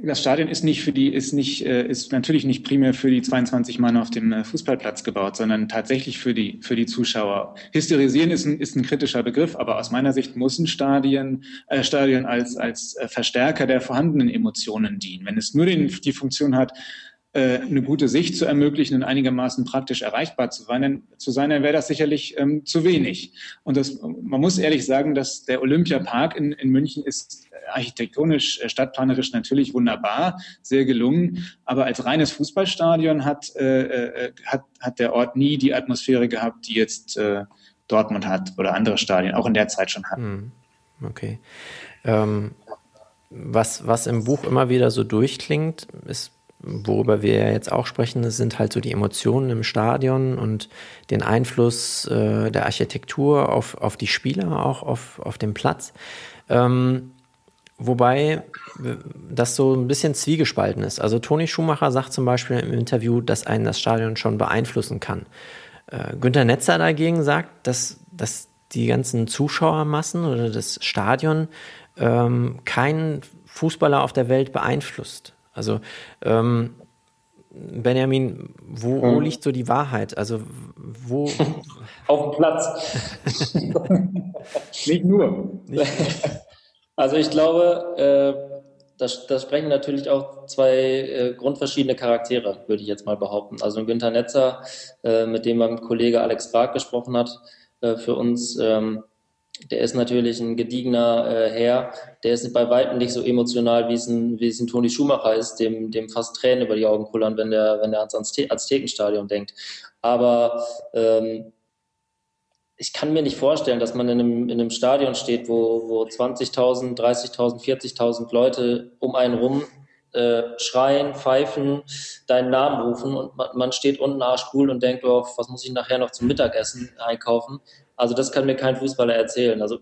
Das Stadion ist nicht für die, ist nicht, äh, ist natürlich nicht primär für die 22 Mann auf dem äh, Fußballplatz gebaut, sondern tatsächlich für die, für die Zuschauer. Hysterisieren ist ein, ist ein kritischer Begriff, aber aus meiner Sicht muss ein Stadion, äh, Stadion als, als äh, Verstärker der vorhandenen Emotionen dienen. Wenn es nur den, die Funktion hat, eine gute Sicht zu ermöglichen und einigermaßen praktisch erreichbar zu sein, zu sein dann wäre das sicherlich ähm, zu wenig. Und das, man muss ehrlich sagen, dass der Olympiapark in, in München ist architektonisch, äh, stadtplanerisch natürlich wunderbar, sehr gelungen. Aber als reines Fußballstadion hat, äh, äh, hat, hat der Ort nie die Atmosphäre gehabt, die jetzt äh, Dortmund hat oder andere Stadien auch in der Zeit schon hatten. Hm. Okay. Ähm, was, was im Buch immer wieder so durchklingt, ist worüber wir jetzt auch sprechen, sind halt so die Emotionen im Stadion und den Einfluss äh, der Architektur auf, auf die Spieler, auch auf, auf den Platz. Ähm, wobei das so ein bisschen zwiegespalten ist. Also Toni Schumacher sagt zum Beispiel im Interview, dass einen das Stadion schon beeinflussen kann. Äh, Günter Netzer dagegen sagt, dass, dass die ganzen Zuschauermassen oder das Stadion ähm, keinen Fußballer auf der Welt beeinflusst. Also ähm, Benjamin, wo, wo, hm. liegt so die Wahrheit? Also wo? (laughs) Auf dem Platz. (laughs) Nicht nur. Also ich glaube, äh, das, das, sprechen natürlich auch zwei äh, grundverschiedene Charaktere, würde ich jetzt mal behaupten. Also Günther Netzer, äh, mit dem mein Kollege Alex Brag gesprochen hat, äh, für uns, ähm, der ist natürlich ein gediegener äh, Herr. Der ist bei weitem nicht so emotional, wie es ein, wie es ein Toni Schumacher ist, dem, dem fast Tränen über die Augen kullern, wenn der, wenn der ans Aztekenstadion denkt. Aber ähm, ich kann mir nicht vorstellen, dass man in einem, in einem Stadion steht, wo, wo 20.000, 30.000, 40.000 Leute um einen rum äh, schreien, pfeifen, deinen Namen rufen und man, man steht unten arschcool und denkt, oh, was muss ich nachher noch zum Mittagessen einkaufen? Also das kann mir kein Fußballer erzählen. Also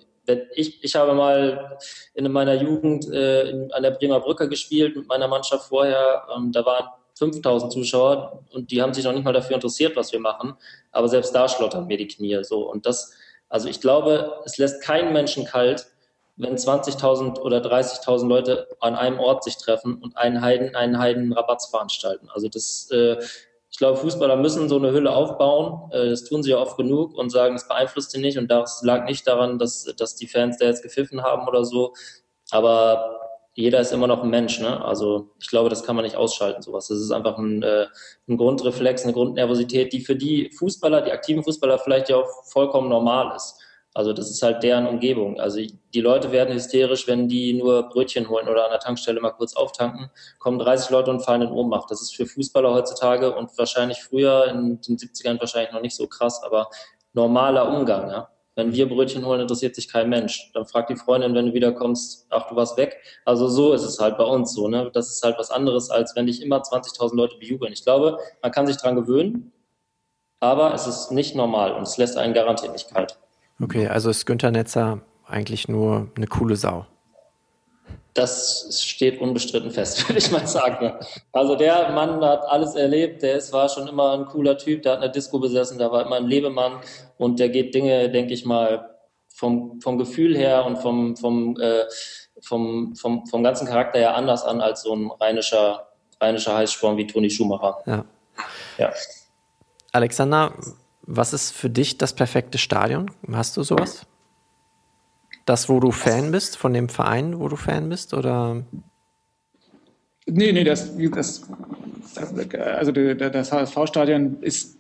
ich, ich habe mal in meiner Jugend äh, in, an der Bremer Brücke gespielt mit meiner Mannschaft vorher. Ähm, da waren 5000 Zuschauer und die haben sich noch nicht mal dafür interessiert, was wir machen. Aber selbst da schlottern mir die Knie so. Und das, also ich glaube, es lässt keinen Menschen kalt, wenn 20.000 oder 30.000 Leute an einem Ort sich treffen und einen Heiden, einen Heiden Rabatz veranstalten. Also das, äh, ich glaube, Fußballer müssen so eine Hülle aufbauen. Äh, das tun sie ja oft genug und sagen, es beeinflusst sie nicht. Und das lag nicht daran, dass, dass die Fans da jetzt gepfiffen haben oder so. Aber jeder ist immer noch ein Mensch. Ne? Also ich glaube, das kann man nicht ausschalten, sowas. Das ist einfach ein, äh, ein Grundreflex, eine Grundnervosität, die für die Fußballer, die aktiven Fußballer vielleicht ja auch vollkommen normal ist. Also das ist halt deren Umgebung. Also die Leute werden hysterisch, wenn die nur Brötchen holen oder an der Tankstelle mal kurz auftanken, kommen 30 Leute und fallen in Ohnmacht. Das ist für Fußballer heutzutage und wahrscheinlich früher in den 70ern wahrscheinlich noch nicht so krass, aber normaler Umgang. Ja? Wenn wir Brötchen holen, interessiert sich kein Mensch. Dann fragt die Freundin, wenn du wiederkommst, ach, du warst weg. Also so ist es halt bei uns so. Ne? Das ist halt was anderes, als wenn dich immer 20.000 Leute bejubeln. Ich glaube, man kann sich dran gewöhnen, aber es ist nicht normal und es lässt einen garantiert nicht kalt. Okay, also ist Günther Netzer eigentlich nur eine coole Sau. Das steht unbestritten fest, (laughs) würde ich mal sagen. Also der Mann hat alles erlebt, der ist, war schon immer ein cooler Typ, der hat eine Disco besessen, der war immer ein Lebemann und der geht Dinge, denke ich mal, vom, vom Gefühl her und vom, vom, äh, vom, vom, vom ganzen Charakter her anders an als so ein rheinischer, rheinischer Heißsporn wie Toni Schumacher. Ja. ja. Alexander, was ist für dich das perfekte Stadion? Hast du sowas? Das, wo du Fan bist, von dem Verein, wo du Fan bist, oder? Nee, nee, das, das, also das HSV-Stadion ist,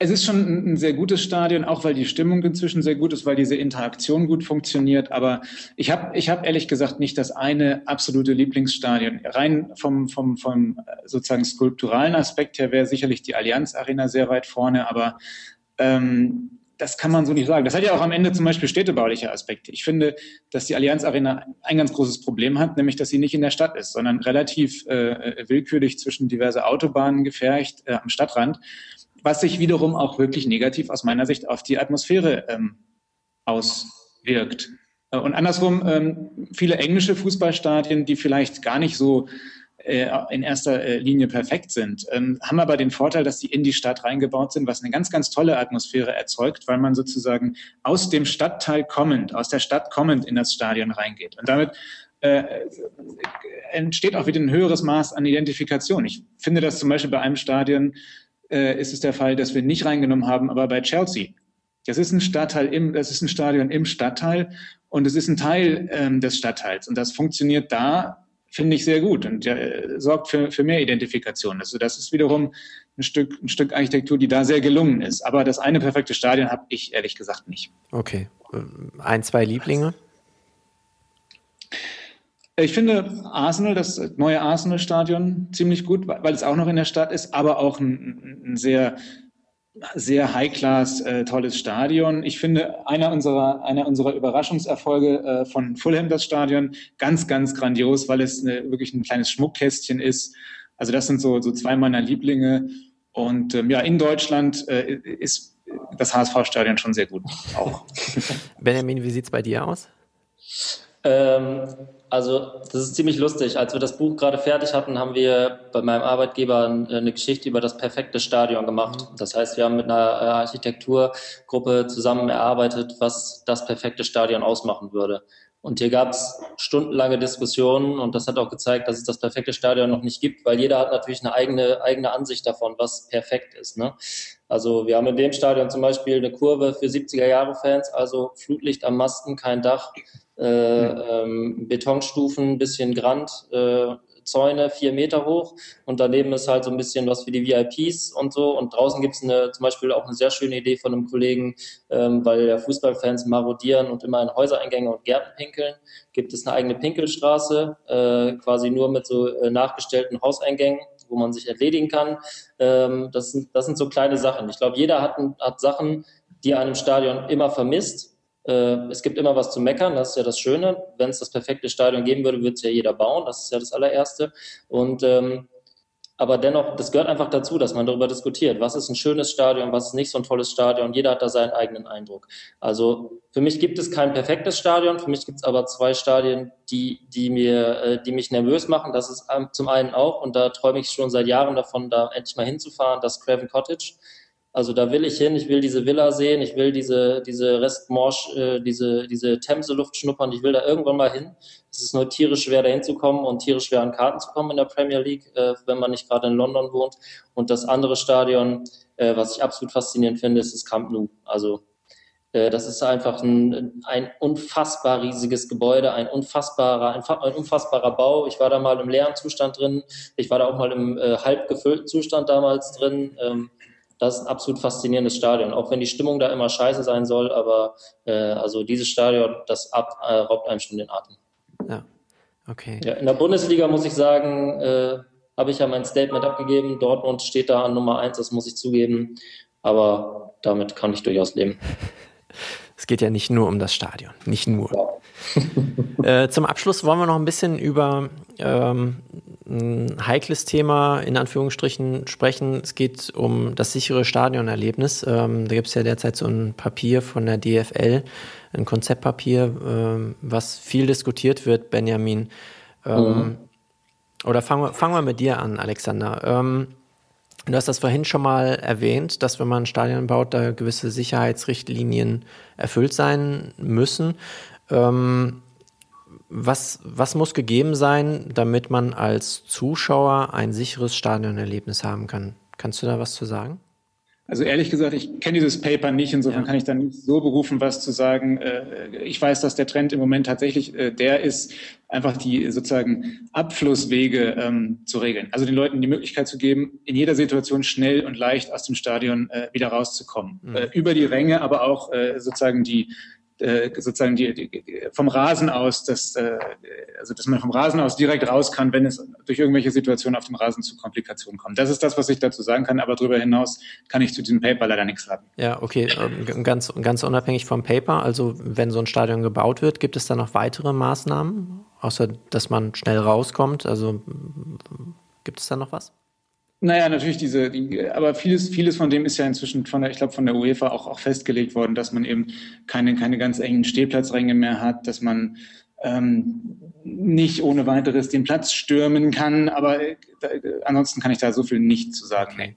es ist schon ein sehr gutes Stadion, auch weil die Stimmung inzwischen sehr gut ist, weil diese Interaktion gut funktioniert. Aber ich habe ich hab ehrlich gesagt nicht das eine absolute Lieblingsstadion. Rein vom, vom, vom sozusagen skulpturalen Aspekt her wäre sicherlich die Allianz Arena sehr weit vorne, aber ähm, das kann man so nicht sagen. Das hat ja auch am Ende zum Beispiel städtebauliche Aspekte. Ich finde, dass die Allianz Arena ein ganz großes Problem hat, nämlich, dass sie nicht in der Stadt ist, sondern relativ äh, willkürlich zwischen diverse Autobahnen gefercht äh, am Stadtrand, was sich wiederum auch wirklich negativ aus meiner Sicht auf die Atmosphäre ähm, auswirkt. Äh, und andersrum, ähm, viele englische Fußballstadien, die vielleicht gar nicht so äh, in erster äh, Linie perfekt sind, ähm, haben aber den Vorteil, dass sie in die Stadt reingebaut sind, was eine ganz, ganz tolle Atmosphäre erzeugt, weil man sozusagen aus dem Stadtteil kommend, aus der Stadt kommend in das Stadion reingeht. Und damit äh, entsteht auch wieder ein höheres Maß an Identifikation. Ich finde das zum Beispiel bei einem Stadion äh, ist es der Fall, dass wir nicht reingenommen haben, aber bei Chelsea. Das ist ein Stadtteil im, das ist ein Stadion im Stadtteil und es ist ein Teil ähm, des Stadtteils und das funktioniert da finde ich sehr gut und äh, sorgt für, für mehr Identifikation. Also das ist wiederum ein Stück, ein Stück Architektur, die da sehr gelungen ist. Aber das eine perfekte Stadion habe ich ehrlich gesagt nicht. Okay. Ein, zwei Lieblinge? Ich finde Arsenal, das neue Arsenal-Stadion, ziemlich gut, weil es auch noch in der Stadt ist, aber auch ein, ein sehr sehr High-Class, äh, tolles Stadion. Ich finde, einer unserer, einer unserer Überraschungserfolge äh, von Fulham, das Stadion, ganz, ganz grandios, weil es eine, wirklich ein kleines Schmuckkästchen ist. Also das sind so, so zwei meiner Lieblinge. Und ähm, ja, in Deutschland äh, ist das HSV-Stadion schon sehr gut auch. (laughs) Benjamin, wie sieht es bei dir aus? Ähm, also das ist ziemlich lustig. Als wir das Buch gerade fertig hatten, haben wir bei meinem Arbeitgeber eine Geschichte über das perfekte Stadion gemacht. Das heißt, wir haben mit einer äh, Architekturgruppe zusammen erarbeitet, was das perfekte Stadion ausmachen würde. Und hier gab es stundenlange Diskussionen und das hat auch gezeigt, dass es das perfekte Stadion noch nicht gibt, weil jeder hat natürlich eine eigene, eigene Ansicht davon, was perfekt ist. Ne? Also wir haben in dem Stadion zum Beispiel eine Kurve für 70er-Jahre-Fans, also Flutlicht am Masten, kein Dach, äh, ähm, Betonstufen, bisschen Grand, äh, Zäune vier Meter hoch und daneben ist halt so ein bisschen was für die VIPs und so. Und draußen gibt es zum Beispiel auch eine sehr schöne Idee von einem Kollegen, ähm, weil ja Fußballfans marodieren und immer in Häusereingänge und Gärten pinkeln, gibt es eine eigene Pinkelstraße, äh, quasi nur mit so äh, nachgestellten Hauseingängen wo man sich erledigen kann. Ähm, das, sind, das sind so kleine Sachen. Ich glaube, jeder hat, hat Sachen, die er einem Stadion immer vermisst es gibt immer was zu meckern, das ist ja das Schöne. Wenn es das perfekte Stadion geben würde, würde es ja jeder bauen, das ist ja das allererste. Und ähm, aber dennoch, das gehört einfach dazu, dass man darüber diskutiert. Was ist ein schönes Stadion, was ist nicht so ein tolles Stadion? Jeder hat da seinen eigenen Eindruck. Also für mich gibt es kein perfektes Stadion, für mich gibt es aber zwei Stadien, die, die, mir, äh, die mich nervös machen. Das ist zum einen auch, und da träume ich schon seit Jahren davon, da endlich mal hinzufahren, das Craven Cottage. Also da will ich hin, ich will diese Villa sehen, ich will diese, diese Restmorsch, äh, diese, diese Themse-Luft schnuppern, ich will da irgendwann mal hin. Es ist nur tierisch schwer, da hinzukommen und tierisch schwer an Karten zu kommen in der Premier League, äh, wenn man nicht gerade in London wohnt. Und das andere Stadion, äh, was ich absolut faszinierend finde, ist das Camp Nou. Also äh, das ist einfach ein, ein unfassbar riesiges Gebäude, ein unfassbarer, ein, ein, unfassbarer Bau. Ich war da mal im leeren Zustand drin. Ich war da auch mal im äh, halb gefüllten Zustand damals drin. Ähm, das ist ein absolut faszinierendes Stadion, auch wenn die Stimmung da immer scheiße sein soll, aber äh, also dieses Stadion, das ab, äh, raubt einem schon den Atem. Ja, okay. Ja, in der Bundesliga muss ich sagen, äh, habe ich ja mein Statement abgegeben. Dortmund steht da an Nummer eins, das muss ich zugeben, aber damit kann ich durchaus leben. (laughs) Es geht ja nicht nur um das Stadion, nicht nur. Ja. (laughs) äh, zum Abschluss wollen wir noch ein bisschen über ähm, ein heikles Thema in Anführungsstrichen sprechen. Es geht um das sichere Stadionerlebnis. Ähm, da gibt es ja derzeit so ein Papier von der DFL, ein Konzeptpapier, ähm, was viel diskutiert wird, Benjamin. Ähm, mhm. Oder fangen wir, fangen wir mit dir an, Alexander. Ähm, Du hast das vorhin schon mal erwähnt, dass wenn man ein Stadion baut, da gewisse Sicherheitsrichtlinien erfüllt sein müssen. Ähm, was, was muss gegeben sein, damit man als Zuschauer ein sicheres Stadionerlebnis haben kann? Kannst du da was zu sagen? Also ehrlich gesagt, ich kenne dieses Paper nicht, insofern ja. kann ich da nicht so berufen, was zu sagen. Äh, ich weiß, dass der Trend im Moment tatsächlich äh, der ist, einfach die sozusagen Abflusswege ähm, zu regeln. Also den Leuten die Möglichkeit zu geben, in jeder Situation schnell und leicht aus dem Stadion äh, wieder rauszukommen. Mhm. Äh, über die Ränge, aber auch äh, sozusagen die äh, sozusagen die, die, vom Rasen aus, dass, äh, also dass man vom Rasen aus direkt raus kann, wenn es durch irgendwelche Situationen auf dem Rasen zu Komplikationen kommt. Das ist das, was ich dazu sagen kann, aber darüber hinaus kann ich zu diesem Paper leider nichts sagen. Ja, okay, ähm, ganz, ganz unabhängig vom Paper, also wenn so ein Stadion gebaut wird, gibt es da noch weitere Maßnahmen, außer dass man schnell rauskommt? Also gibt es da noch was? Naja, natürlich diese, die, aber vieles, vieles von dem ist ja inzwischen von der, ich glaube, von der UEFA auch, auch festgelegt worden, dass man eben keine, keine ganz engen Stehplatzränge mehr hat, dass man ähm, nicht ohne weiteres den Platz stürmen kann, aber äh, ansonsten kann ich da so viel nicht zu sagen. Nee.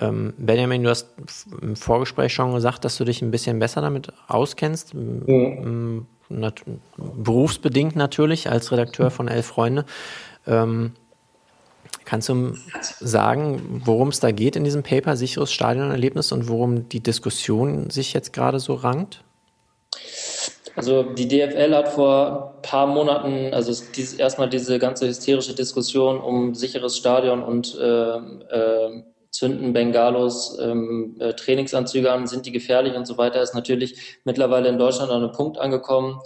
Ähm, Benjamin, du hast im Vorgespräch schon gesagt, dass du dich ein bisschen besser damit auskennst. Mhm. Nat berufsbedingt natürlich als Redakteur von Elf Freunde. Ähm, Kannst du sagen, worum es da geht in diesem Paper Sicheres Stadionerlebnis und worum die Diskussion sich jetzt gerade so rankt? Also die DFL hat vor ein paar Monaten, also dieses, erstmal diese ganze hysterische Diskussion um sicheres Stadion und äh, äh, zünden Bengalos ähm, äh, Trainingsanzüge an, sind die gefährlich und so weiter, ist natürlich mittlerweile in Deutschland an einem Punkt angekommen,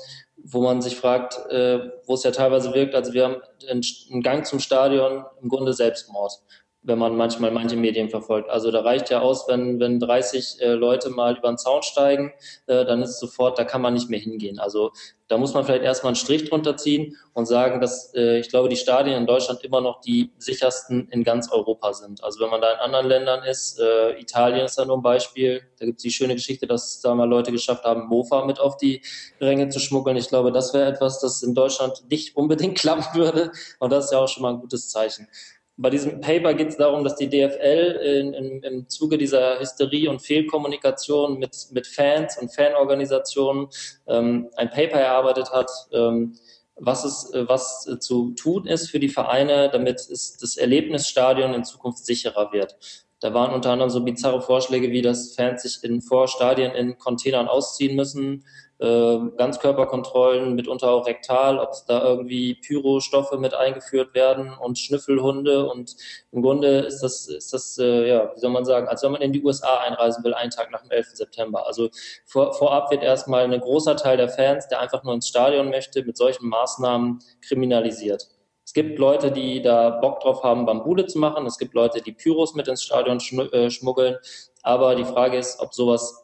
wo man sich fragt, äh, wo es ja teilweise wirkt, also wir haben einen Gang zum Stadion im Grunde Selbstmord wenn man manchmal manche Medien verfolgt. Also da reicht ja aus, wenn, wenn 30 äh, Leute mal über den Zaun steigen, äh, dann ist sofort, da kann man nicht mehr hingehen. Also da muss man vielleicht erstmal einen Strich drunter ziehen und sagen, dass äh, ich glaube, die Stadien in Deutschland immer noch die sichersten in ganz Europa sind. Also wenn man da in anderen Ländern ist, äh, Italien ist da nur ein Beispiel, da gibt es die schöne Geschichte, dass da mal Leute geschafft haben, Mofa mit auf die Ränge zu schmuggeln. Ich glaube, das wäre etwas, das in Deutschland nicht unbedingt (laughs) klappen würde und das ist ja auch schon mal ein gutes Zeichen. Bei diesem Paper geht es darum, dass die DFL in, in, im Zuge dieser Hysterie und Fehlkommunikation mit, mit Fans und Fanorganisationen ähm, ein Paper erarbeitet hat, ähm, was, es, was zu tun ist für die Vereine, damit es das Erlebnisstadion in Zukunft sicherer wird. Da waren unter anderem so bizarre Vorschläge wie, dass Fans sich in Vorstadien in Containern ausziehen müssen, äh, Ganzkörperkontrollen, mitunter auch rektal, ob da irgendwie Pyrostoffe mit eingeführt werden und Schnüffelhunde. Und im Grunde ist das, ist das äh, ja, wie soll man sagen, als wenn man in die USA einreisen will, einen Tag nach dem 11. September. Also vor, vorab wird erstmal ein großer Teil der Fans, der einfach nur ins Stadion möchte, mit solchen Maßnahmen kriminalisiert. Es gibt Leute, die da Bock drauf haben, Bambule zu machen. Es gibt Leute, die Pyros mit ins Stadion äh, schmuggeln. Aber die Frage ist, ob sowas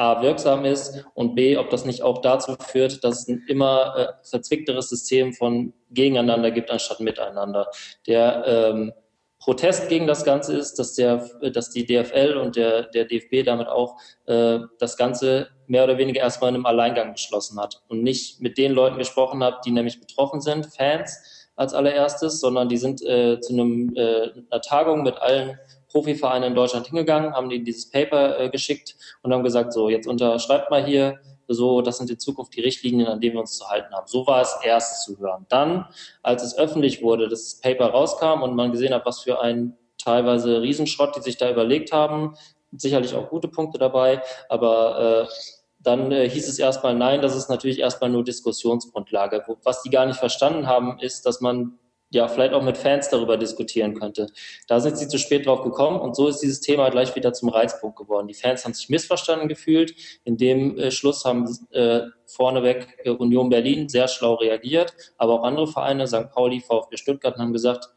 A, wirksam ist und B, ob das nicht auch dazu führt, dass es ein immer äh, verzwickteres System von gegeneinander gibt, anstatt miteinander. Der ähm, Protest gegen das Ganze ist, dass, der, dass die DFL und der, der DFB damit auch äh, das Ganze mehr oder weniger erstmal in einem Alleingang beschlossen hat und nicht mit den Leuten gesprochen hat, die nämlich betroffen sind, Fans als allererstes, sondern die sind äh, zu einem, äh, einer Tagung mit allen Profivereine in Deutschland hingegangen, haben ihnen dieses Paper äh, geschickt und haben gesagt, so, jetzt unterschreibt mal hier, so, das sind in Zukunft die Richtlinien, an denen wir uns zu halten haben. So war es erst zu hören. Dann, als es öffentlich wurde, das Paper rauskam und man gesehen hat, was für ein teilweise Riesenschrott, die sich da überlegt haben, sicherlich auch gute Punkte dabei, aber äh, dann äh, hieß es erstmal nein, das ist natürlich erstmal nur Diskussionsgrundlage. Was die gar nicht verstanden haben, ist, dass man ja, vielleicht auch mit Fans darüber diskutieren könnte. Da sind sie zu spät drauf gekommen und so ist dieses Thema gleich wieder zum Reizpunkt geworden. Die Fans haben sich missverstanden gefühlt. In dem äh, Schluss haben äh, vorneweg äh, Union Berlin sehr schlau reagiert, aber auch andere Vereine, St. Pauli, VfB Stuttgart, haben gesagt,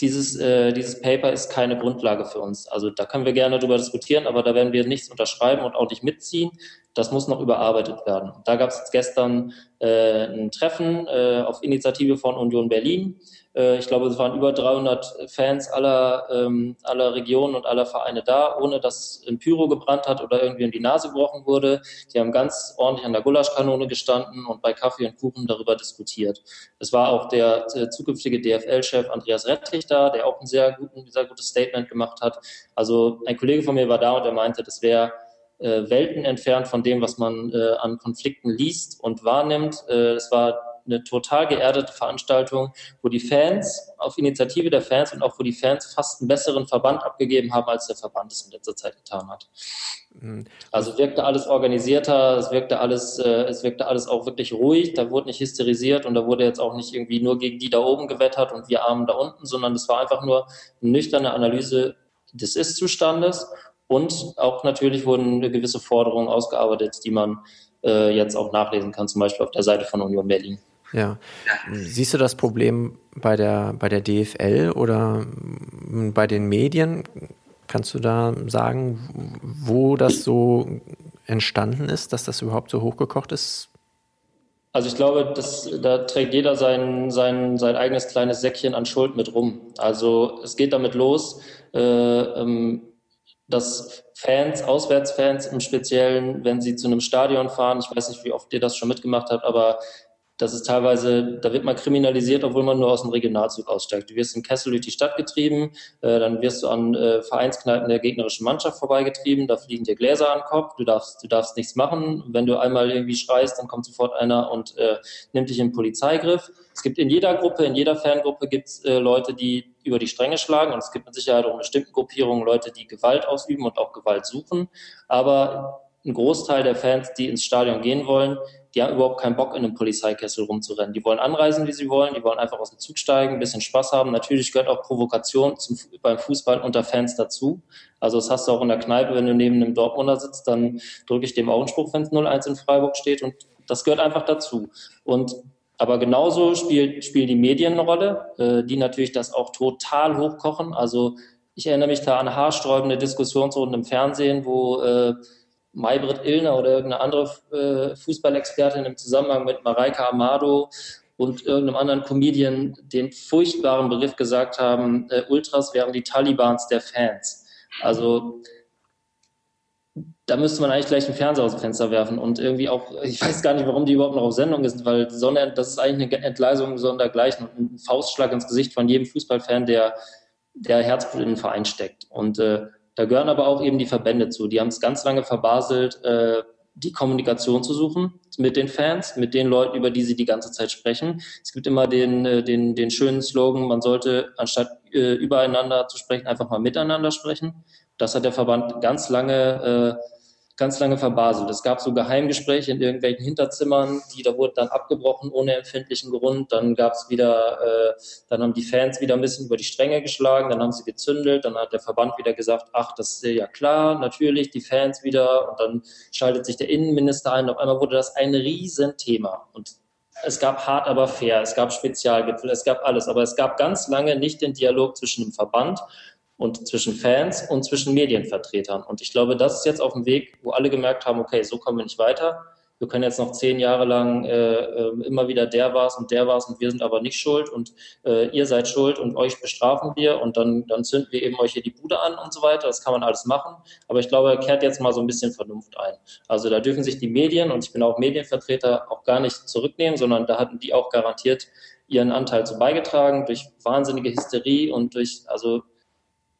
dieses, äh, dieses Paper ist keine Grundlage für uns. Also da können wir gerne darüber diskutieren, aber da werden wir nichts unterschreiben und auch nicht mitziehen. Das muss noch überarbeitet werden. Da gab es gestern äh, ein Treffen äh, auf Initiative von Union Berlin äh, ich glaube, es waren über 300 Fans aller, ähm, aller Regionen und aller Vereine da, ohne dass ein Pyro gebrannt hat oder irgendwie in die Nase gebrochen wurde. Die haben ganz ordentlich an der Gulaschkanone gestanden und bei Kaffee und Kuchen darüber diskutiert. Es war auch der äh, zukünftige DFL-Chef Andreas Rettich da, der auch ein sehr, guten, sehr gutes Statement gemacht hat. Also ein Kollege von mir war da und er meinte, das wäre äh, Welten entfernt von dem, was man äh, an Konflikten liest und wahrnimmt. Äh, es war eine total geerdete Veranstaltung, wo die Fans auf Initiative der Fans und auch wo die Fans fast einen besseren Verband abgegeben haben, als der Verband es in letzter Zeit getan hat. Mhm. Also wirkte alles organisierter, es wirkte alles, äh, es wirkte alles auch wirklich ruhig, da wurde nicht hysterisiert und da wurde jetzt auch nicht irgendwie nur gegen die da oben gewettert und wir Armen da unten, sondern es war einfach nur eine nüchterne Analyse des Ist-Zustandes und auch natürlich wurden gewisse Forderungen ausgearbeitet, die man äh, jetzt auch nachlesen kann, zum Beispiel auf der Seite von Union Berlin. Ja. Siehst du das Problem bei der, bei der DFL oder bei den Medien? Kannst du da sagen, wo das so entstanden ist, dass das überhaupt so hochgekocht ist? Also ich glaube, das, da trägt jeder sein, sein, sein eigenes kleines Säckchen an Schuld mit rum. Also es geht damit los, äh, ähm, dass Fans, Auswärtsfans im Speziellen, wenn sie zu einem Stadion fahren, ich weiß nicht, wie oft ihr das schon mitgemacht habt, aber das ist teilweise, da wird man kriminalisiert, obwohl man nur aus dem Regionalzug aussteigt. Du wirst in Kessel durch die Stadt getrieben, äh, dann wirst du an äh, Vereinskneipen der gegnerischen Mannschaft vorbeigetrieben, da fliegen dir Gläser an den Kopf, du darfst, du darfst nichts machen. Wenn du einmal irgendwie schreist, dann kommt sofort einer und äh, nimmt dich in Polizeigriff. Es gibt in jeder Gruppe, in jeder Fangruppe gibt es äh, Leute, die über die Stränge schlagen und es gibt mit Sicherheit auch in bestimmten Gruppierungen Leute, die Gewalt ausüben und auch Gewalt suchen. Aber ein Großteil der Fans, die ins Stadion gehen wollen, die haben überhaupt keinen Bock, in einem Polizeikessel rumzurennen. Die wollen anreisen, wie sie wollen, die wollen einfach aus dem Zug steigen, ein bisschen Spaß haben. Natürlich gehört auch Provokation zum, beim Fußball unter Fans dazu. Also das hast du auch in der Kneipe, wenn du neben einem Dortmunder sitzt, dann drücke ich dem auch einen Spruch, wenn es 0-1 in Freiburg steht und das gehört einfach dazu. Und aber genauso spielt, spielen die Medien eine Rolle, äh, die natürlich das auch total hochkochen. Also ich erinnere mich da an haarsträubende Diskussionsrunden im Fernsehen, wo äh, Maybrit Illner oder irgendeine andere äh, Fußballexpertin im Zusammenhang mit Mareike Amado und irgendeinem anderen Comedian den furchtbaren Begriff gesagt haben, äh, Ultras wären die Talibans der Fans. Also da müsste man eigentlich gleich den Fernseher aus dem Fenster werfen und irgendwie auch, ich weiß gar nicht, warum die überhaupt noch auf Sendung ist, weil sondern das ist eigentlich eine Entgleisung sondergleichen und ein Faustschlag ins Gesicht von jedem Fußballfan, der, der Herzblut in den Verein steckt. Und äh, da gehören aber auch eben die Verbände zu. Die haben es ganz lange verbaselt, äh, die Kommunikation zu suchen mit den Fans, mit den Leuten, über die sie die ganze Zeit sprechen. Es gibt immer den, äh, den, den schönen Slogan, man sollte anstatt äh, übereinander zu sprechen, einfach mal miteinander sprechen. Das hat der Verband ganz lange äh, ganz lange verbaselt. Es gab so Geheimgespräche in irgendwelchen Hinterzimmern, die da wurden dann abgebrochen ohne empfindlichen Grund. Dann gab es wieder, äh, dann haben die Fans wieder ein bisschen über die Stränge geschlagen, dann haben sie gezündelt, dann hat der Verband wieder gesagt, ach, das ist ja klar, natürlich, die Fans wieder und dann schaltet sich der Innenminister ein. Auf einmal wurde das ein Riesenthema und es gab hart, aber fair, es gab Spezialgipfel, es gab alles, aber es gab ganz lange nicht den Dialog zwischen dem Verband und zwischen Fans und zwischen Medienvertretern. Und ich glaube, das ist jetzt auf dem Weg, wo alle gemerkt haben, okay, so kommen wir nicht weiter. Wir können jetzt noch zehn Jahre lang äh, äh immer wieder der war's und der war's und wir sind aber nicht schuld und äh, ihr seid schuld und euch bestrafen wir und dann, dann zünden wir eben euch hier die Bude an und so weiter. Das kann man alles machen. Aber ich glaube, kehrt jetzt mal so ein bisschen Vernunft ein. Also da dürfen sich die Medien, und ich bin auch Medienvertreter, auch gar nicht zurücknehmen, sondern da hatten die auch garantiert ihren Anteil zu beigetragen durch wahnsinnige Hysterie und durch, also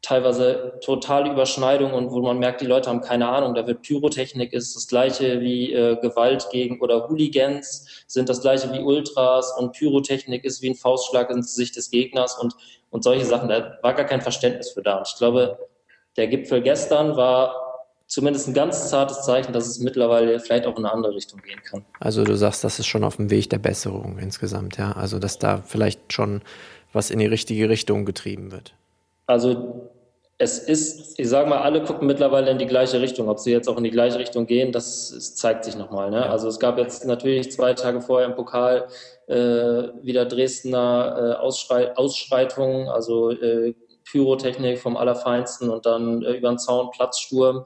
teilweise totale Überschneidungen und wo man merkt, die Leute haben keine Ahnung. Da wird Pyrotechnik ist das gleiche wie äh, Gewalt gegen oder Hooligans sind das gleiche wie Ultras und Pyrotechnik ist wie ein Faustschlag ins Gesicht des Gegners und, und solche Sachen. Da war gar kein Verständnis für da. Und ich glaube, der Gipfel gestern war zumindest ein ganz zartes Zeichen, dass es mittlerweile vielleicht auch in eine andere Richtung gehen kann. Also du sagst, das ist schon auf dem Weg der Besserung insgesamt, ja. Also dass da vielleicht schon was in die richtige Richtung getrieben wird. Also es ist, ich sage mal, alle gucken mittlerweile in die gleiche Richtung. Ob sie jetzt auch in die gleiche Richtung gehen, das, das zeigt sich nochmal. Ne? Also es gab jetzt natürlich zwei Tage vorher im Pokal äh, wieder Dresdner äh, Ausschrei Ausschreitungen, also äh, Pyrotechnik vom Allerfeinsten und dann äh, über den Zaun Platzsturm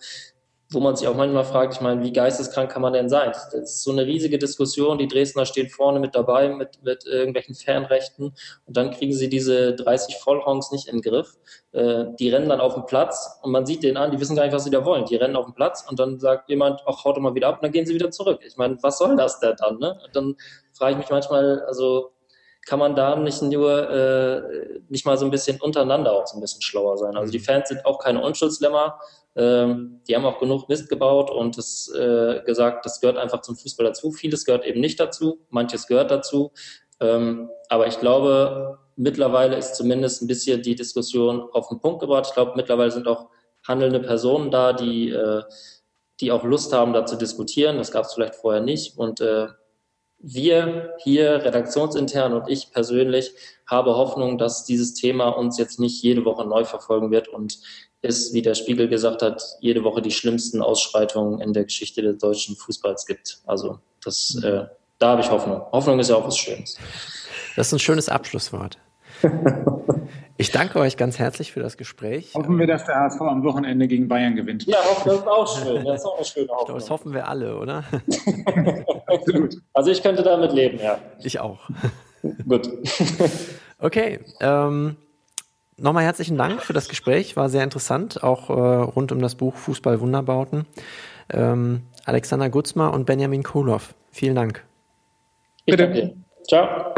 wo man sich auch manchmal fragt, ich meine, wie geisteskrank kann man denn sein? Das ist so eine riesige Diskussion, die Dresdner stehen vorne mit dabei mit, mit irgendwelchen Fernrechten und dann kriegen sie diese 30 Vollhongs nicht in den Griff. Äh, die rennen dann auf den Platz und man sieht denen an, die wissen gar nicht, was sie da wollen. Die rennen auf den Platz und dann sagt jemand, ach, haut doch mal wieder ab und dann gehen sie wieder zurück. Ich meine, was soll das denn dann? Ne? Und dann frage ich mich manchmal, also kann man da nicht nur äh, nicht mal so ein bisschen untereinander auch so ein bisschen schlauer sein. Also die Fans sind auch keine Unschuldslämmer, ähm, die haben auch genug Mist gebaut und es äh, gesagt, das gehört einfach zum Fußball dazu. Vieles gehört eben nicht dazu, manches gehört dazu. Ähm, aber ich glaube, mittlerweile ist zumindest ein bisschen die Diskussion auf den Punkt gebracht. Ich glaube, mittlerweile sind auch handelnde Personen da, die, äh, die auch Lust haben, da zu diskutieren. Das gab es vielleicht vorher nicht. Und äh, wir hier redaktionsintern und ich persönlich habe Hoffnung, dass dieses Thema uns jetzt nicht jede Woche neu verfolgen wird und es, wie der Spiegel gesagt hat, jede Woche die schlimmsten Ausschreitungen in der Geschichte des deutschen Fußballs gibt. Also das, äh, da habe ich Hoffnung. Hoffnung ist ja auch was Schönes. Das ist ein schönes Abschlusswort. (laughs) Ich danke euch ganz herzlich für das Gespräch. Hoffen wir, dass der HSV am Wochenende gegen Bayern gewinnt. Ja, das ist auch schön. Das ist auch eine schöne Hoffnung. Ich das hoffen wir alle, oder? (laughs) Absolut. Also ich könnte damit leben, ja. Ich auch. Gut. (laughs) Okay. Ähm, Nochmal herzlichen Dank für das Gespräch, war sehr interessant, auch äh, rund um das Buch Fußball Wunderbauten. Ähm, Alexander Gutzmer und Benjamin Kohlhoff, vielen Dank. Bitte. Ciao.